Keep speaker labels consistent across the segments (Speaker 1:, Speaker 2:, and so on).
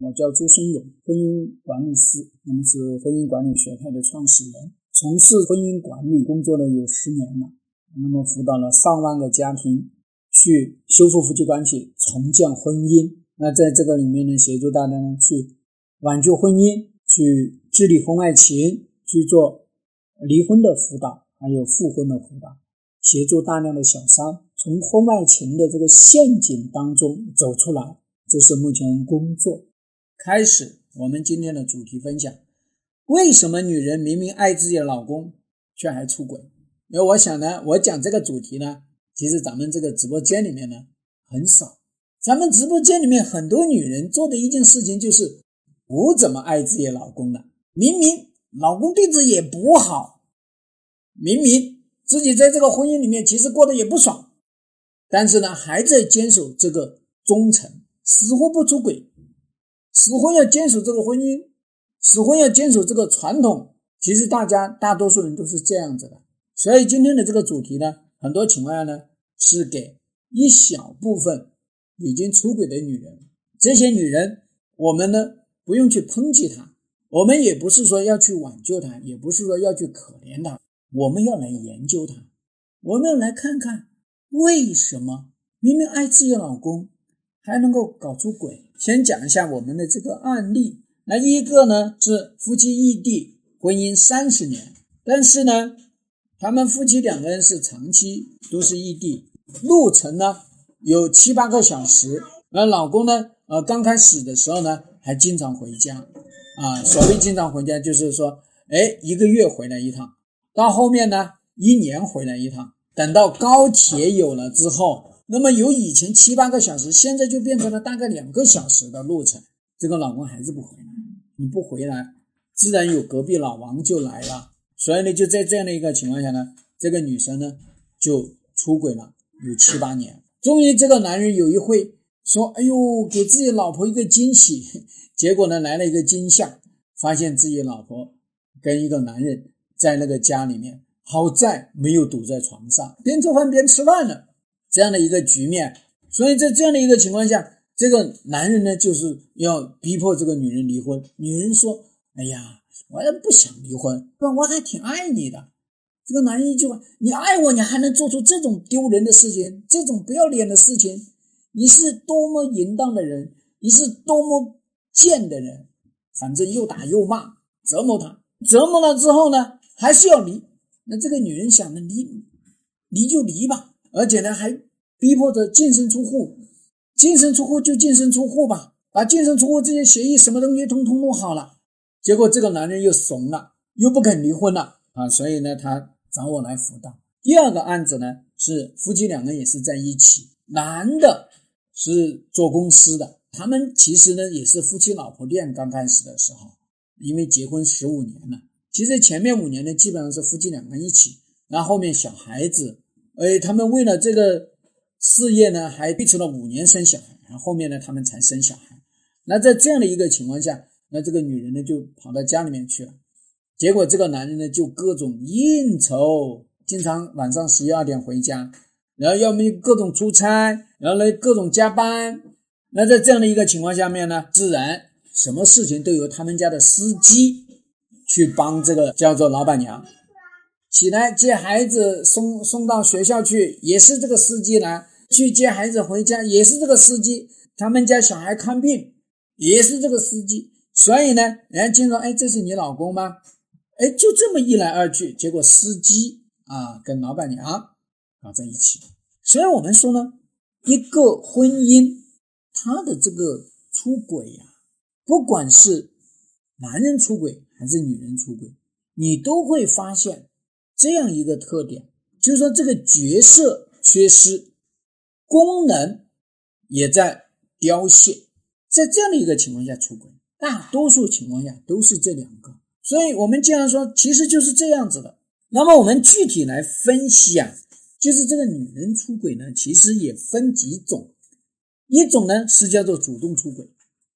Speaker 1: 我叫朱生勇，婚姻管理师，那么是婚姻管理学派的创始人，从事婚姻管理工作呢有十年了，那么辅导了上万个家庭去修复夫妻关系，重建婚姻。那在这个里面呢，协助大家呢去挽救婚姻，去治理婚外情，去做离婚的辅导，还有复婚的辅导，协助大量的小三从婚外情的这个陷阱当中走出来。这是目前工作开始。我们今天的主题分享：为什么女人明明爱自己的老公，却还出轨？因为我想呢，我讲这个主题呢，其实咱们这个直播间里面呢很少。咱们直播间里面很多女人做的一件事情就是不怎么爱自己老公的，明明老公对自己也不好，明明自己在这个婚姻里面其实过得也不爽，但是呢还在坚守这个忠诚，死活不出轨，死活要坚守这个婚姻，死活要坚守这个传统。其实大家大多数人都是这样子的，所以今天的这个主题呢，很多情况下呢是给一小部分。已经出轨的女人，这些女人，我们呢不用去抨击她，我们也不是说要去挽救她，也不是说要去可怜她，我们要来研究她，我们要来看看为什么明明爱自己的老公还能够搞出轨。先讲一下我们的这个案例，那一个呢是夫妻异地婚姻三十年，但是呢，他们夫妻两个人是长期都是异地，路程呢。有七八个小时，而老公呢，呃，刚开始的时候呢，还经常回家，啊，所谓经常回家，就是说，哎，一个月回来一趟，到后面呢，一年回来一趟，等到高铁有了之后，那么由以前七八个小时，现在就变成了大概两个小时的路程，这个老公还是不回来，你不回来，自然有隔壁老王就来了，所以呢，就在这样的一个情况下呢，这个女生呢，就出轨了，有七八年。终于，这个男人有一回说：“哎呦，给自己老婆一个惊喜。”结果呢，来了一个惊吓，发现自己老婆跟一个男人在那个家里面，好在没有堵在床上，边做饭边吃饭呢。这样的一个局面，所以在这样的一个情况下，这个男人呢，就是要逼迫这个女人离婚。女人说：“哎呀，我也不想离婚，不，我还挺爱你的。”这个男人一句话：“你爱我，你还能做出这种丢人的事情，这种不要脸的事情？你是多么淫荡的人，你是多么贱的人！反正又打又骂，折磨他，折磨了之后呢，还是要离。那这个女人想着离，离就离吧，而且呢，还逼迫着净身出户，净身出户就净身出户吧，把净身出户这些协议什么东西通通弄好了。结果这个男人又怂了，又不肯离婚了啊！所以呢，他。找我来辅导。第二个案子呢，是夫妻两个也是在一起，男的是做公司的，他们其实呢也是夫妻老婆店。刚开始的时候，因为结婚十五年了，其实前面五年呢基本上是夫妻两个人一起，然后后面小孩子，哎，他们为了这个事业呢，还推迟了五年生小孩，然后后面呢他们才生小孩。那在这样的一个情况下，那这个女人呢就跑到家里面去了。结果这个男人呢，就各种应酬，经常晚上十一二点回家，然后要么各种出差，然后呢各种加班。那在这样的一个情况下面呢，自然什么事情都由他们家的司机去帮这个叫做老板娘起来接孩子送送到学校去，也是这个司机来去接孩子回家，也是这个司机。他们家小孩看病也是这个司机。所以呢，人家经常，哎，这是你老公吗？哎，就这么一来二去，结果司机啊跟老板娘搞在一起。所以我们说呢，一个婚姻，他的这个出轨呀，不管是男人出轨还是女人出轨，你都会发现这样一个特点，就是说这个角色缺失，功能也在凋谢。在这样的一个情况下出轨，大多数情况下都是这两个。所以，我们经常说，其实就是这样子的。那么，我们具体来分析啊，就是这个女人出轨呢，其实也分几种。一种呢是叫做主动出轨，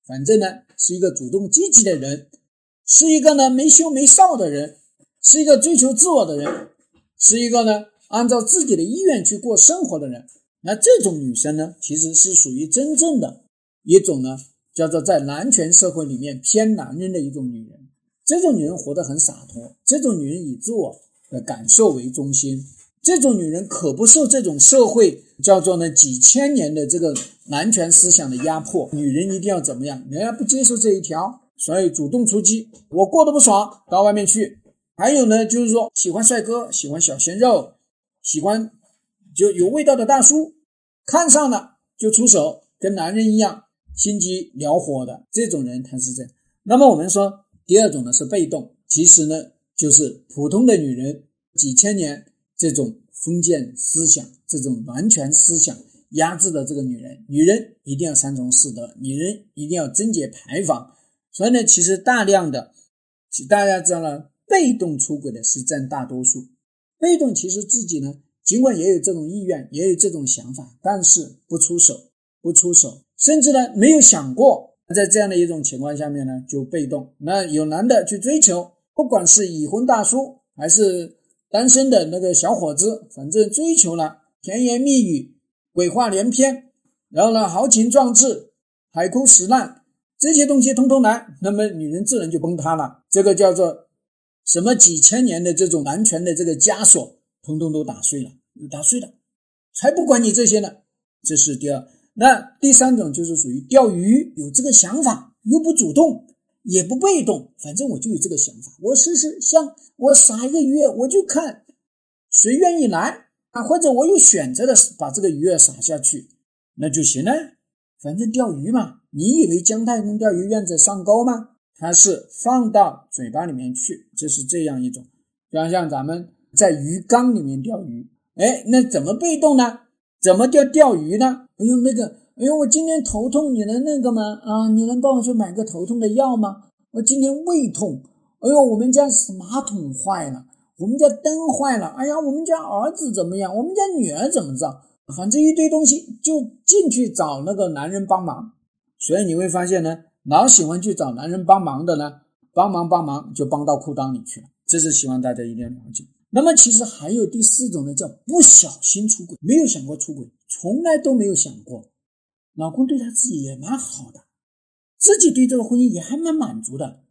Speaker 1: 反正呢是一个主动积极的人，是一个呢没羞没臊的人，是一个追求自我的人，是一个呢按照自己的意愿去过生活的人。那这种女生呢，其实是属于真正的一种呢叫做在男权社会里面偏男人的一种女人。这种女人活得很洒脱，这种女人以自我的感受为中心，这种女人可不受这种社会叫做呢几千年的这个男权思想的压迫。女人一定要怎么样？人家不接受这一条，所以主动出击。我过得不爽，到外面去。还有呢，就是说喜欢帅哥，喜欢小鲜肉，喜欢就有味道的大叔，看上了就出手，跟男人一样心机燎火的这种人，他是这样。那么我们说。第二种呢是被动，其实呢就是普通的女人，几千年这种封建思想、这种男权思想压制的这个女人，女人一定要三从四德，女人一定要贞洁牌坊。所以呢，其实大量的，大家知道了，被动出轨的是占大多数。被动其实自己呢，尽管也有这种意愿，也有这种想法，但是不出手，不出手，甚至呢没有想过。在这样的一种情况下面呢，就被动。那有男的去追求，不管是已婚大叔还是单身的那个小伙子，反正追求了，甜言蜜语、鬼话连篇，然后呢豪情壮志、海枯石烂这些东西通通来，那么女人自然就崩塌了。这个叫做什么？几千年的这种男权的这个枷锁，通通都打碎了，打碎了，才不管你这些呢。这是第二。那第三种就是属于钓鱼，有这个想法，又不主动，也不被动，反正我就有这个想法，我试试，像我撒一个鱼饵，我就看谁愿意来啊，或者我有选择的把这个鱼撒下去，那就行了。反正钓鱼嘛，你以为姜太公钓鱼愿者上钩吗？它是放到嘴巴里面去，就是这样一种，就像咱们在鱼缸里面钓鱼，哎，那怎么被动呢？怎么钓钓鱼呢？哎呦，那个，哎呦，我今天头痛，你能那个吗？啊，你能帮我去买个头痛的药吗？我今天胃痛，哎呦，我们家马桶坏了，我们家灯坏了，哎呀，我们家儿子怎么样？我们家女儿怎么着？反正一堆东西就进去找那个男人帮忙。所以你会发现呢，老喜欢去找男人帮忙的呢，帮忙帮忙就帮到裤裆里去了。这是希望大家一定要了解。那么其实还有第四种呢，叫不小心出轨，没有想过出轨。从来都没有想过，老公对她自己也蛮好的，自己对这个婚姻也还蛮满足的，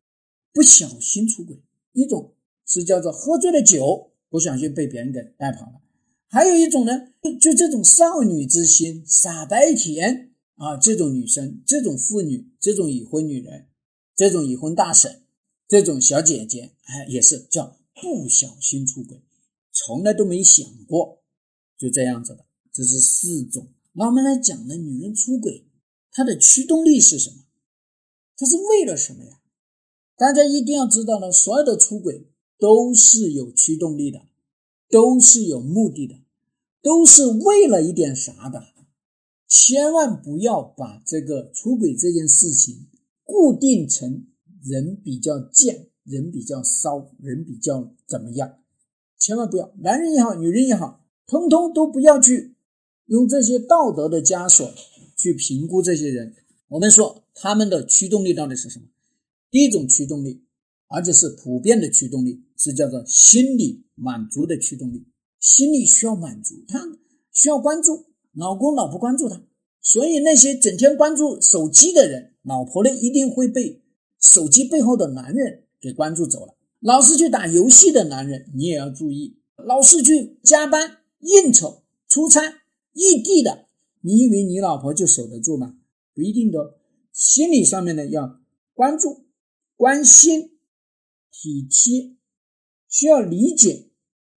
Speaker 1: 不小心出轨。一种是叫做喝醉了酒，不小心被别人给带跑了；还有一种呢，就这种少女之心、傻白甜啊，这种女生、这种妇女、这种已婚女人、这种已婚大婶、这种小姐姐，哎，也是叫不小心出轨，从来都没想过，就这样子的。这是四种。那我们来讲呢，女人出轨，她的驱动力是什么？她是为了什么呀？大家一定要知道呢，所有的出轨都是有驱动力的，都是有目的的，都是为了一点啥的。千万不要把这个出轨这件事情固定成人比较贱，人比较骚，人比较怎么样？千万不要，男人也好，女人也好，通通都不要去。用这些道德的枷锁去评估这些人，我们说他们的驱动力到底是什么？第一种驱动力，而且是普遍的驱动力，是叫做心理满足的驱动力。心理需要满足，他需要关注，老公老婆关注他，所以那些整天关注手机的人，老婆呢一定会被手机背后的男人给关注走了。老是去打游戏的男人，你也要注意；老是去加班应酬出差。异地的，你以为你老婆就守得住吗？不一定的。心理上面呢，要关注、关心、体贴，需要理解，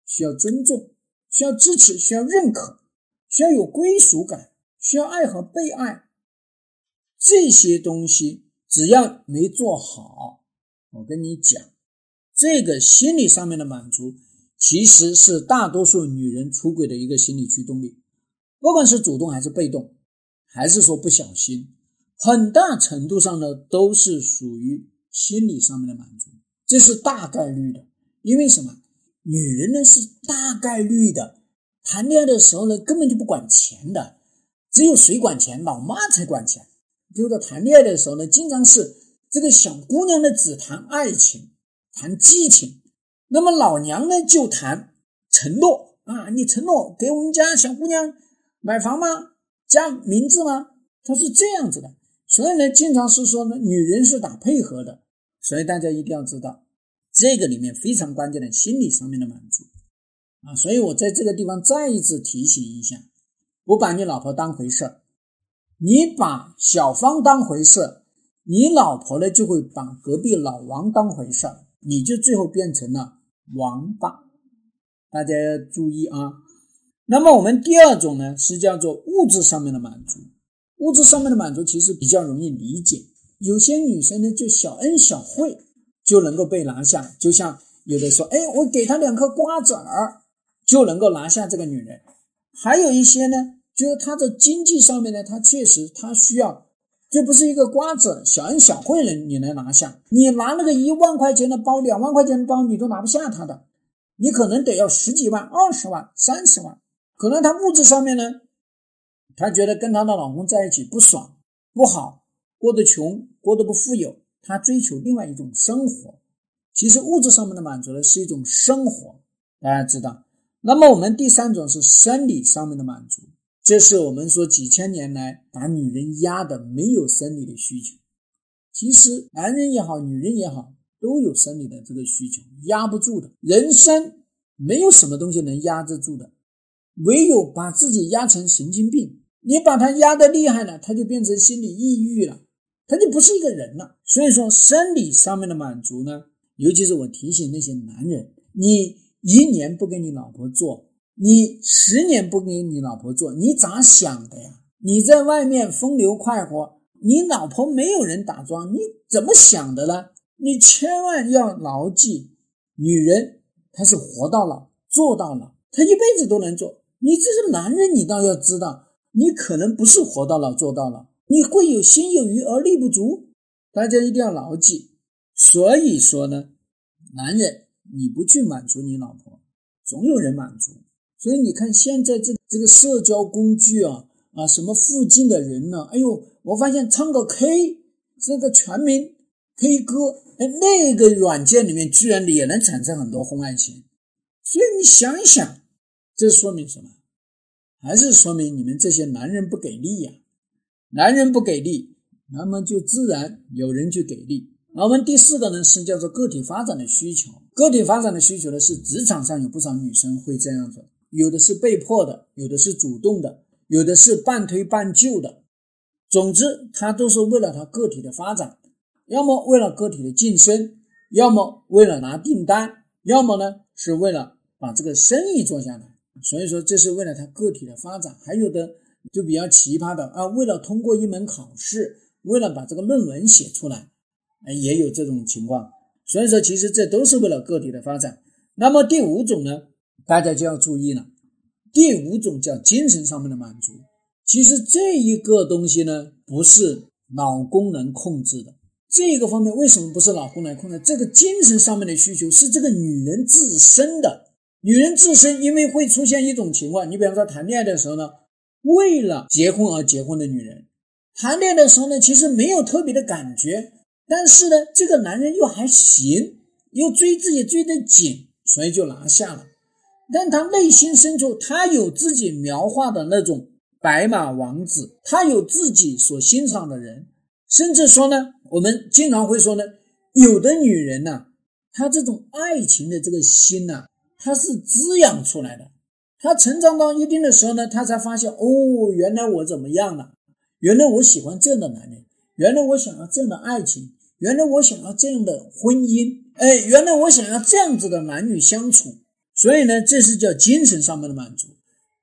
Speaker 1: 需要尊重，需要支持，需要认可，需要有归属感，需要爱和被爱。这些东西只要没做好，我跟你讲，这个心理上面的满足，其实是大多数女人出轨的一个心理驱动力。不管是主动还是被动，还是说不小心，很大程度上呢都是属于心理上面的满足，这是大概率的。因为什么？女人呢是大概率的，谈恋爱的时候呢根本就不管钱的，只有谁管钱？老妈才管钱。比如说谈恋爱的时候呢，经常是这个小姑娘呢只谈爱情，谈激情，那么老娘呢就谈承诺啊，你承诺给我们家小姑娘。买房吗？加名字吗？她是这样子的，所以呢，经常是说呢，女人是打配合的。所以大家一定要知道，这个里面非常关键的心理上面的满足啊。所以我在这个地方再一次提醒一下：不把你老婆当回事，你把小芳当回事，你老婆呢就会把隔壁老王当回事，你就最后变成了王八。大家要注意啊。那么我们第二种呢，是叫做物质上面的满足。物质上面的满足其实比较容易理解，有些女生呢就小恩小惠就能够被拿下，就像有的说，哎，我给她两颗瓜子儿就能够拿下这个女人。还有一些呢，就是她的经济上面呢，她确实她需要，这不是一个瓜子小恩小惠人你能拿下，你拿那个一万块钱的包、两万块钱的包，你都拿不下她的，你可能得要十几万、二十万、三十万。可能她物质上面呢，她觉得跟她的老公在一起不爽、不好，过得穷、过得不富有，她追求另外一种生活。其实物质上面的满足呢是一种生活，大家知道。那么我们第三种是生理上面的满足，这是我们说几千年来把女人压的没有生理的需求。其实男人也好，女人也好，都有生理的这个需求，压不住的。人生没有什么东西能压得住的。唯有把自己压成神经病，你把他压得厉害了，他就变成心理抑郁了，他就不是一个人了。所以说，生理上面的满足呢，尤其是我提醒那些男人，你一年不跟你老婆做，你十年不跟你老婆做，你咋想的呀？你在外面风流快活，你老婆没有人打桩，你怎么想的呢？你千万要牢记，女人她是活到老做到老，她一辈子都能做。你这是男人，你倒要知道，你可能不是活到老做到老，你会有心有余而力不足，大家一定要牢记。所以说呢，男人你不去满足你老婆，总有人满足。所以你看现在这这个社交工具啊啊，什么附近的人呢？哎呦，我发现唱个 K，这个全民 K 歌，哎，那个软件里面居然也能产生很多婚外情。所以你想想。这说明什么？还是说明你们这些男人不给力呀？男人不给力，那么就自然有人去给力。我们第四个呢是叫做个体发展的需求。个体发展的需求呢是职场上有不少女生会这样子，有的是被迫的，有的是主动的，有的是半推半就的。总之，她都是为了她个体的发展，要么为了个体的晋升，要么为了拿订单，要么呢是为了把这个生意做下来。所以说，这是为了他个体的发展，还有的就比较奇葩的啊，为了通过一门考试，为了把这个论文写出来，也有这种情况。所以说，其实这都是为了个体的发展。那么第五种呢，大家就要注意了。第五种叫精神上面的满足。其实这一个东西呢，不是老公能控制的。这个方面为什么不是老公来控制？这个精神上面的需求是这个女人自身的。女人自身因为会出现一种情况，你比方说谈恋爱的时候呢，为了结婚而结婚的女人，谈恋爱的时候呢，其实没有特别的感觉，但是呢，这个男人又还行，又追自己追得紧，所以就拿下了。但他内心深处，他有自己描画的那种白马王子，他有自己所欣赏的人，甚至说呢，我们经常会说呢，有的女人呢，她这种爱情的这个心呢。她是滋养出来的，她成长到一定的时候呢，她才发现哦，原来我怎么样了？原来我喜欢这样的男人，原来我想要这样的爱情，原来我想要这样的婚姻，哎，原来我想要这样子的男女相处。所以呢，这是叫精神上面的满足。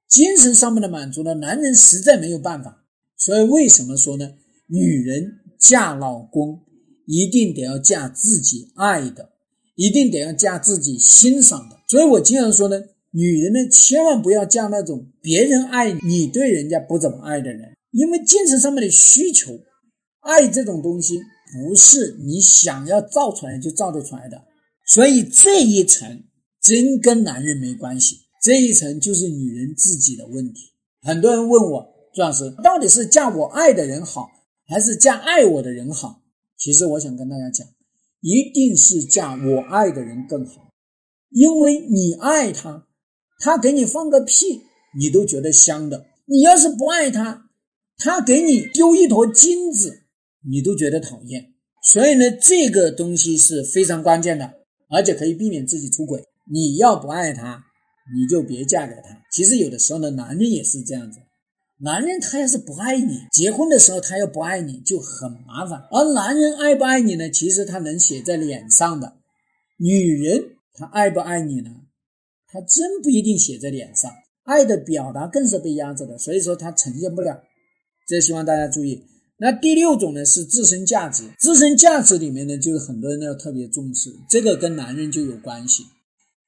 Speaker 1: 精神上面的满足呢，男人实在没有办法。所以为什么说呢？女人嫁老公一定得要嫁自己爱的，一定得要嫁自己欣赏的。所以我经常说呢，女人呢千万不要嫁那种别人爱你对人家不怎么爱的人，因为精神上面的需求，爱这种东西不是你想要造出来就造得出来的。所以这一层真跟男人没关系，这一层就是女人自己的问题。很多人问我朱老师，到底是嫁我爱的人好，还是嫁爱我的人好？其实我想跟大家讲，一定是嫁我爱的人更好。因为你爱他，他给你放个屁，你都觉得香的。你要是不爱他，他给你丢一坨金子，你都觉得讨厌。所以呢，这个东西是非常关键的，而且可以避免自己出轨。你要不爱他，你就别嫁给他。其实有的时候呢，男人也是这样子。男人他要是不爱你，结婚的时候他要不爱你就很麻烦。而男人爱不爱你呢？其实他能写在脸上的。女人她爱不爱你呢？她真不一定写在脸上。爱的表达更是被压着的，所以说他呈现不了。这希望大家注意。那第六种呢是自身价值。自身价值里面呢，就是很多人要特别重视，这个跟男人就有关系。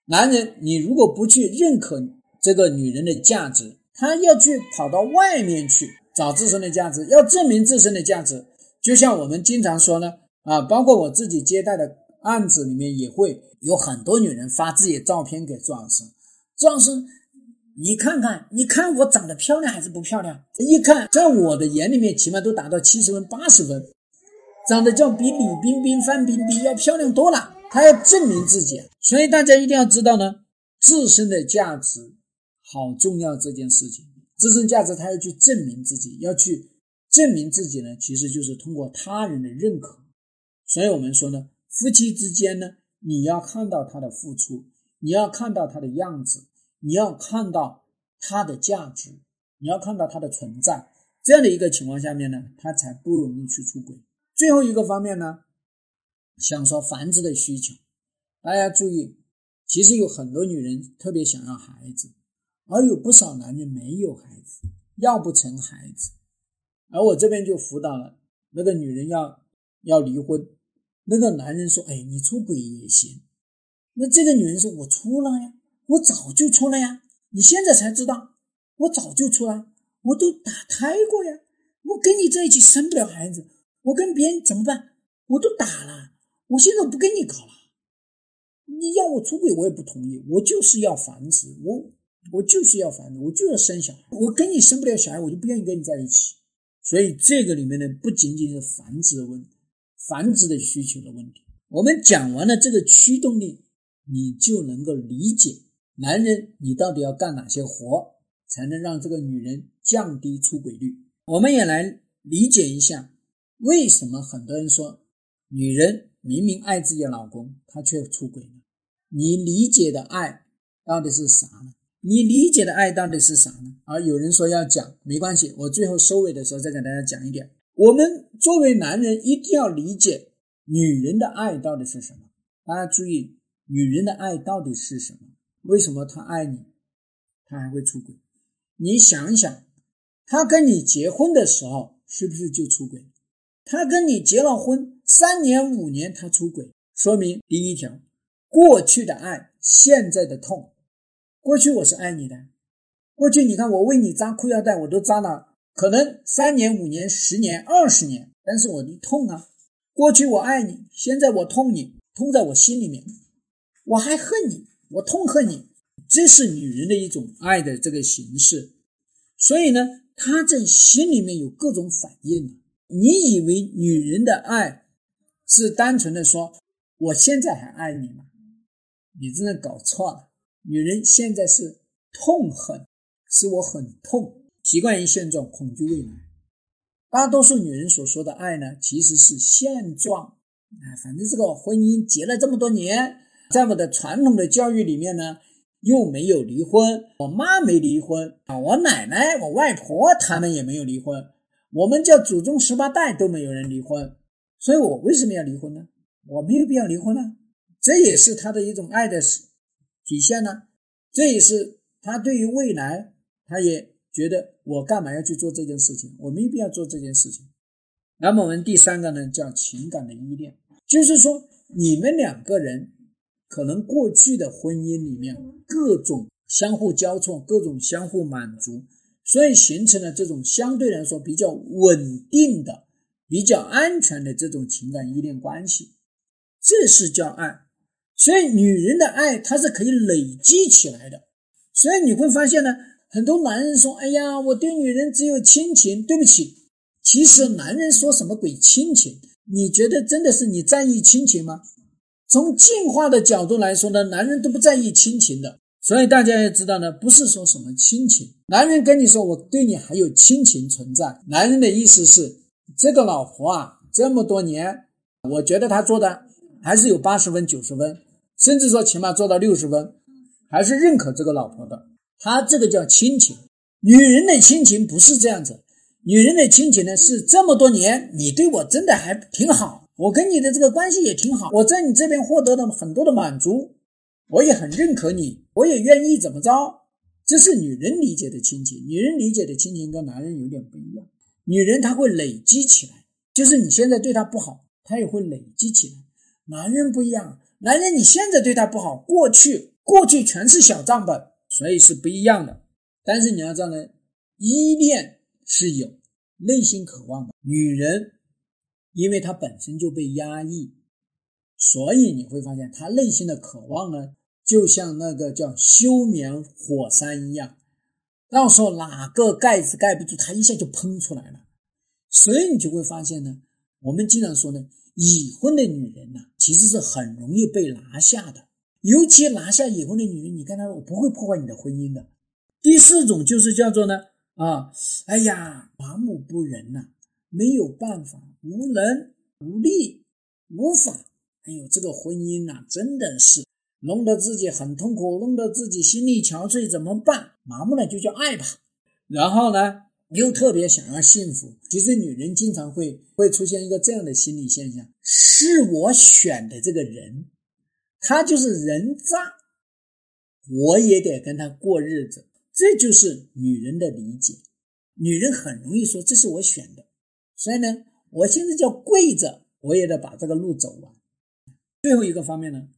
Speaker 1: 男人，你如果不去认可这个女人的价值，他要去跑到外面去找自身的价值，要证明自身的价值。就像我们经常说呢，啊，包括我自己接待的案子里面，也会有很多女人发自己的照片给朱老师，朱老师。你看看，你看我长得漂亮还是不漂亮？一看，在我的眼里面，起码都达到七十分、八十分，长得叫比李冰冰、范冰冰要漂亮多了。她要证明自己，所以大家一定要知道呢，自身的价值好重要这件事情。自身价值，他要去证明自己，要去证明自己呢，其实就是通过他人的认可。所以我们说呢，夫妻之间呢，你要看到他的付出，你要看到他的样子。你要看到它的价值，你要看到它的存在，这样的一个情况下面呢，他才不容易去出轨。最后一个方面呢，想说繁殖的需求，大家注意，其实有很多女人特别想要孩子，而有不少男人没有孩子，要不成孩子。而我这边就辅导了那个女人要要离婚，那个男人说：“哎，你出轨也行。”那这个女人说：“我出了呀。”我早就出了呀，你现在才知道，我早就出了，我都打胎过呀，我跟你在一起生不了孩子，我跟别人怎么办？我都打了，我现在不跟你搞了，你要我出轨我也不同意，我就是要繁殖，我我就是要繁殖，我就要生小孩，我跟你生不了小孩，我就不愿意跟你在一起。所以这个里面呢，不仅仅是繁殖的问题，繁殖的需求的问题。我们讲完了这个驱动力，你就能够理解。男人，你到底要干哪些活，才能让这个女人降低出轨率？我们也来理解一下，为什么很多人说女人明明爱自己的老公，她却出轨呢？你理解的爱到底是啥呢？你理解的爱到底是啥呢？而有人说要讲，没关系，我最后收尾的时候再给大家讲一点。我们作为男人，一定要理解女人的爱到底是什么。大家注意，女人的爱到底是什么？为什么他爱你，他还会出轨？你想想，他跟你结婚的时候是不是就出轨？他跟你结了婚三年五年，他出轨，说明第一条，过去的爱，现在的痛。过去我是爱你的，过去你看我为你扎裤腰带，我都扎了，可能三年五年、十年、二十年，但是我的痛啊。过去我爱你，现在我痛你，痛在我心里面，我还恨你。我痛恨你，这是女人的一种爱的这个形式，所以呢，她在心里面有各种反应。你以为女人的爱是单纯的说我现在还爱你吗？你真的搞错了。女人现在是痛恨，是我很痛，习惯于现状，恐惧未来。大多数女人所说的爱呢，其实是现状。啊，反正这个婚姻结了这么多年。在我的传统的教育里面呢，又没有离婚，我妈没离婚啊，我奶奶、我外婆他们也没有离婚，我们叫祖宗十八代都没有人离婚，所以我为什么要离婚呢？我没有必要离婚呢，这也是他的一种爱的体现呢，这也是他对于未来，他也觉得我干嘛要去做这件事情，我没必要做这件事情。那么我们第三个呢，叫情感的依恋，就是说你们两个人。可能过去的婚姻里面各种相互交错，各种相互满足，所以形成了这种相对来说比较稳定的、比较安全的这种情感依恋关系，这是叫爱。所以女人的爱它是可以累积起来的。所以你会发现呢，很多男人说：“哎呀，我对女人只有亲情。”对不起，其实男人说什么鬼亲情？你觉得真的是你在意亲情吗？从进化的角度来说呢，男人都不在意亲情的，所以大家要知道呢，不是说什么亲情。男人跟你说我对你还有亲情存在，男人的意思是这个老婆啊，这么多年，我觉得他做的还是有八十分、九十分，甚至说起码做到六十分，还是认可这个老婆的。他这个叫亲情。女人的亲情不是这样子，女人的亲情呢是这么多年你对我真的还挺好，我跟你的这个关系也挺好，我在你这边获得了很多的满足，我也很认可你，我也愿意怎么着。这是女人理解的亲情，女人理解的亲情跟男人有点不一样。女人她会累积起来，就是你现在对她不好，她也会累积起来。男人不一样，男人你现在对他不好，过去过去全是小账本，所以是不一样的。但是你要知道呢，依恋是有内心渴望的。女人，因为她本身就被压抑，所以你会发现她内心的渴望呢。就像那个叫休眠火山一样，到时候哪个盖子盖不住，他一下就喷出来了。所以你就会发现呢，我们经常说呢，已婚的女人呢，其实是很容易被拿下的。尤其拿下已婚的女人，你跟她说，我不会破坏你的婚姻的。第四种就是叫做呢，啊，哎呀，麻木不仁呐，没有办法，无能无力，无法。哎呦，这个婚姻呐，真的是。弄得自己很痛苦，弄得自己心力憔悴，怎么办？麻木了就叫爱吧。然后呢，又特别想要幸福。其实女人经常会会出现一个这样的心理现象：是我选的这个人，他就是人渣，我也得跟他过日子。这就是女人的理解。女人很容易说这是我选的，所以呢，我现在叫跪着，我也得把这个路走完。最后一个方面呢？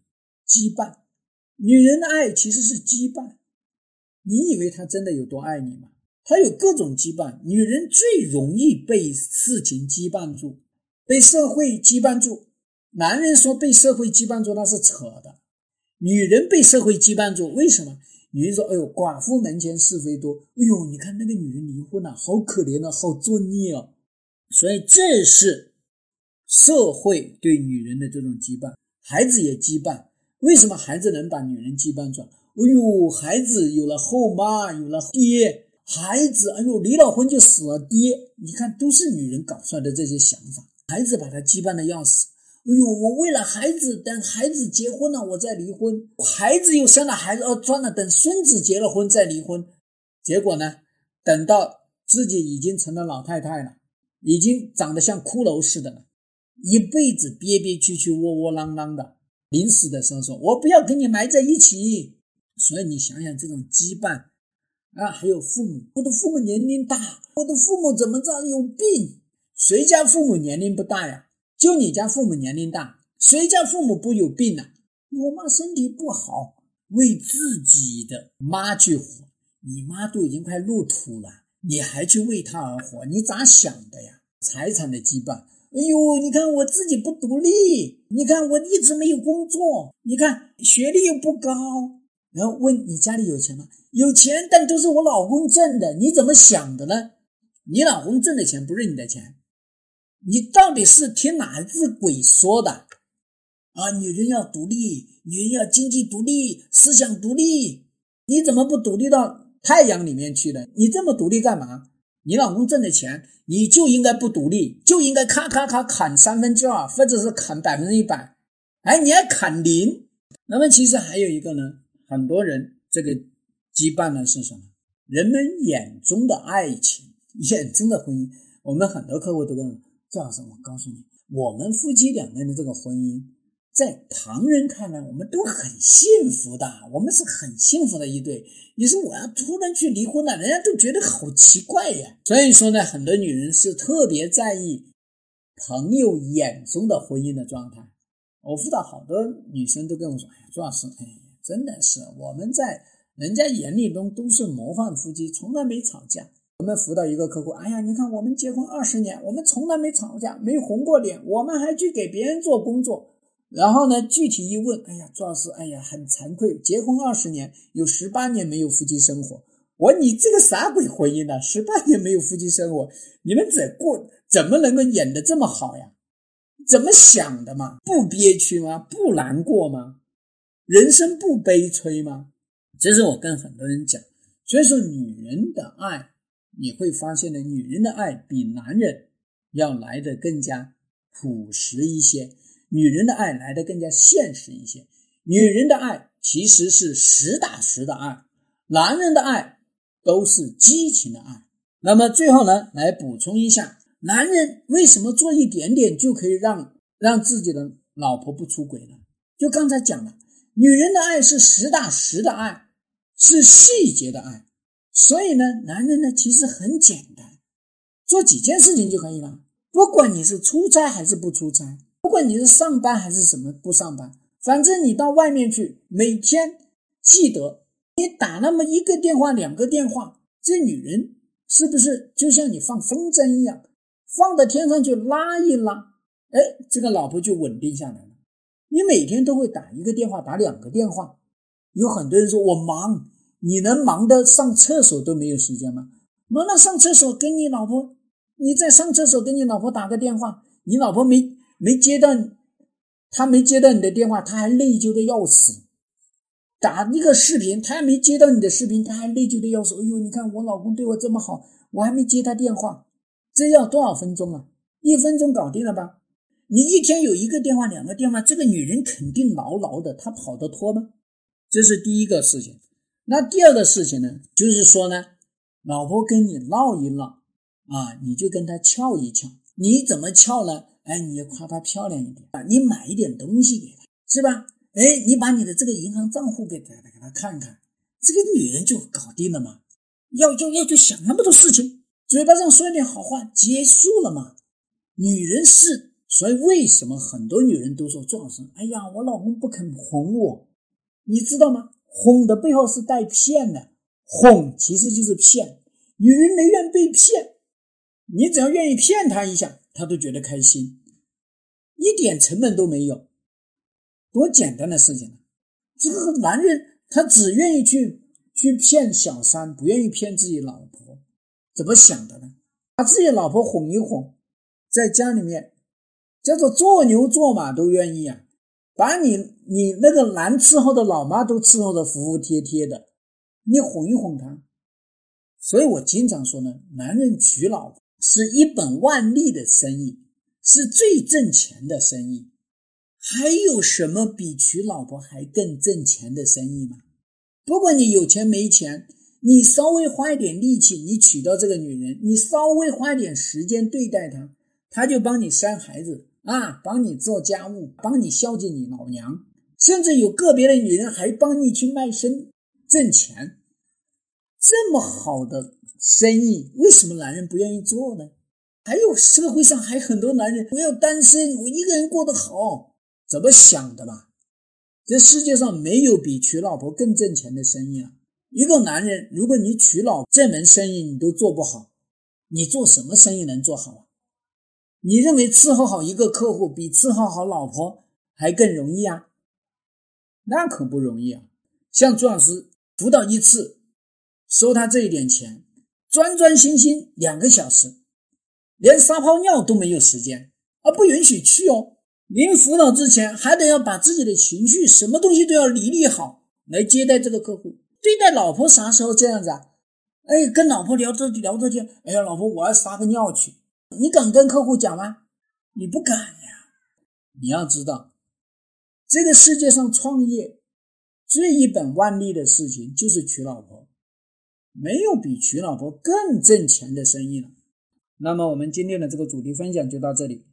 Speaker 1: 羁绊，女人的爱其实是羁绊。你以为她真的有多爱你吗？她有各种羁绊。女人最容易被事情羁绊住，被社会羁绊住。男人说被社会羁绊住那是扯的，女人被社会羁绊住，为什么？女人说：“哎呦，寡妇门前是非多。哎呦，你看那个女人离婚了，好可怜啊，好作孽啊。”所以这是社会对女人的这种羁绊，孩子也羁绊。为什么孩子能把女人羁绊住？哎呦，孩子有了后妈，有了爹，孩子，哎呦，离了婚就死了爹。你看，都是女人搞出来的这些想法。孩子把他羁绊的要死。哎呦，我为了孩子，等孩子结婚了，我再离婚。孩子又生了孩子，哦，算了，等孙子结了婚再离婚。结果呢，等到自己已经成了老太太了，已经长得像骷髅似的了，一辈子憋憋屈屈、窝窝囊囊的。临死的时候说：“我不要跟你埋在一起。”所以你想想这种羁绊啊，还有父母，我的父母年龄大，我的父母怎么着有病？谁家父母年龄不大呀？就你家父母年龄大，谁家父母不有病呢？我妈身体不好，为自己的妈去活，你妈都已经快入土了，你还去为他而活，你咋想的呀？财产的羁绊。哎呦，你看我自己不独立，你看我一直没有工作，你看学历又不高，然后问你家里有钱吗？有钱，但都是我老公挣的，你怎么想的呢？你老公挣的钱不是你的钱，你到底是听哪只鬼说的？啊，女人要独立，女人要经济独立，思想独立，你怎么不独立到太阳里面去了？你这么独立干嘛？你老公挣的钱，你就应该不独立，就应该咔咔咔砍三分之二，或者是砍百分之一百，哎，你还砍零。那么其实还有一个呢，很多人这个羁绊呢是什么？人们眼中的爱情，眼中的婚姻。我们很多客户都跟我赵老师，我告诉你，我们夫妻两个人的这个婚姻。在旁人看来，我们都很幸福的，我们是很幸福的一对。你说我要突然去离婚了，人家都觉得好奇怪呀。所以说呢，很多女人是特别在意朋友眼中的婚姻的状态。我辅导好多女生都跟我说：“哎呀，朱老师，哎，真的是我们在人家眼里中都是模范夫妻，从来没吵架。”我们辅导一个客户，哎呀，你看我们结婚二十年，我们从来没吵架，没红过脸，我们还去给别人做工作。然后呢？具体一问，哎呀，朱老师，哎呀，很惭愧，结婚二十年，有十八年没有夫妻生活。我你这个啥鬼婚姻呢？十八年没有夫妻生活，你们怎过？怎么能够演的这么好呀？怎么想的嘛？不憋屈吗？不难过吗？人生不悲催吗？这是我跟很多人讲。所以说，女人的爱，你会发现呢，女人的爱比男人要来的更加朴实一些，女人的爱来的更加现实一些。女人的爱其实是实打实的爱，男人的爱都是激情的爱。那么最后呢，来补充一下，男人为什么做一点点就可以让让自己的老婆不出轨呢？就刚才讲了，女人的爱是实打实的爱，是细节的爱。所以呢，男人呢其实很简单，做几件事情就可以了。不管你是出差还是不出差，不管你是上班还是什么不上班，反正你到外面去，每天记得你打那么一个电话、两个电话，这女人是不是就像你放风筝一样，放到天上去拉一拉，哎，这个老婆就稳定下来了。你每天都会打一个电话，打两个电话，有很多人说我忙。你能忙得上厕所都没有时间吗？忙到上厕所跟你老婆，你在上厕所跟你老婆打个电话，你老婆没没接到，他没接到你的电话，他还内疚的要死。打一个视频，他还没接到你的视频，他还内疚的要死。哎呦，你看我老公对我这么好，我还没接他电话，这要多少分钟啊？一分钟搞定了吧？你一天有一个电话、两个电话，这个女人肯定牢牢的，她跑得脱吗？这是第一个事情。那第二个事情呢，就是说呢，老婆跟你闹一闹啊，你就跟她撬一撬。你怎么撬呢？哎，你要夸她漂亮一点啊，你买一点东西给她，是吧？哎，你把你的这个银行账户给她，给她看看，这个女人就搞定了嘛。要要要，就想那么多事情，嘴巴上说一点好话，结束了嘛。女人是，所以为什么很多女人都说壮生？哎呀，我老公不肯哄我，你知道吗？哄的背后是带骗的，哄其实就是骗。女人没愿被骗，你只要愿意骗她一下，她都觉得开心，一点成本都没有，多简单的事情啊！这个男人他只愿意去去骗小三，不愿意骗自己老婆，怎么想的呢？把自己老婆哄一哄，在家里面叫做做牛做马都愿意啊。把你你那个难伺候的老妈都伺候的服服帖帖的，你哄一哄她。所以我经常说呢，男人娶老婆是一本万利的生意，是最挣钱的生意。还有什么比娶老婆还更挣钱的生意吗？不管你有钱没钱，你稍微花一点力气，你娶到这个女人，你稍微花点时间对待她，她就帮你生孩子。啊，帮你做家务，帮你孝敬你老娘，甚至有个别的女人还帮你去卖身挣钱，这么好的生意，为什么男人不愿意做呢？还有社会上还很多男人，我要单身，我一个人过得好，怎么想的嘛？这世界上没有比娶老婆更挣钱的生意了。一个男人，如果你娶老这门生意你都做不好，你做什么生意能做好啊？你认为伺候好一个客户比伺候好老婆还更容易啊？那可不容易啊！像朱老师辅导一次，收他这一点钱，专专心心两个小时，连撒泡尿都没有时间，而不允许去哦。临辅导之前，还得要把自己的情绪，什么东西都要理理好，来接待这个客户。对待老婆啥时候这样子啊？哎，跟老婆聊着聊着天，哎呀，老婆，我要撒个尿去。你敢跟客户讲吗？你不敢呀！你要知道，这个世界上创业最一本万利的事情就是娶老婆，没有比娶老婆更挣钱的生意了。那么，我们今天的这个主题分享就到这里。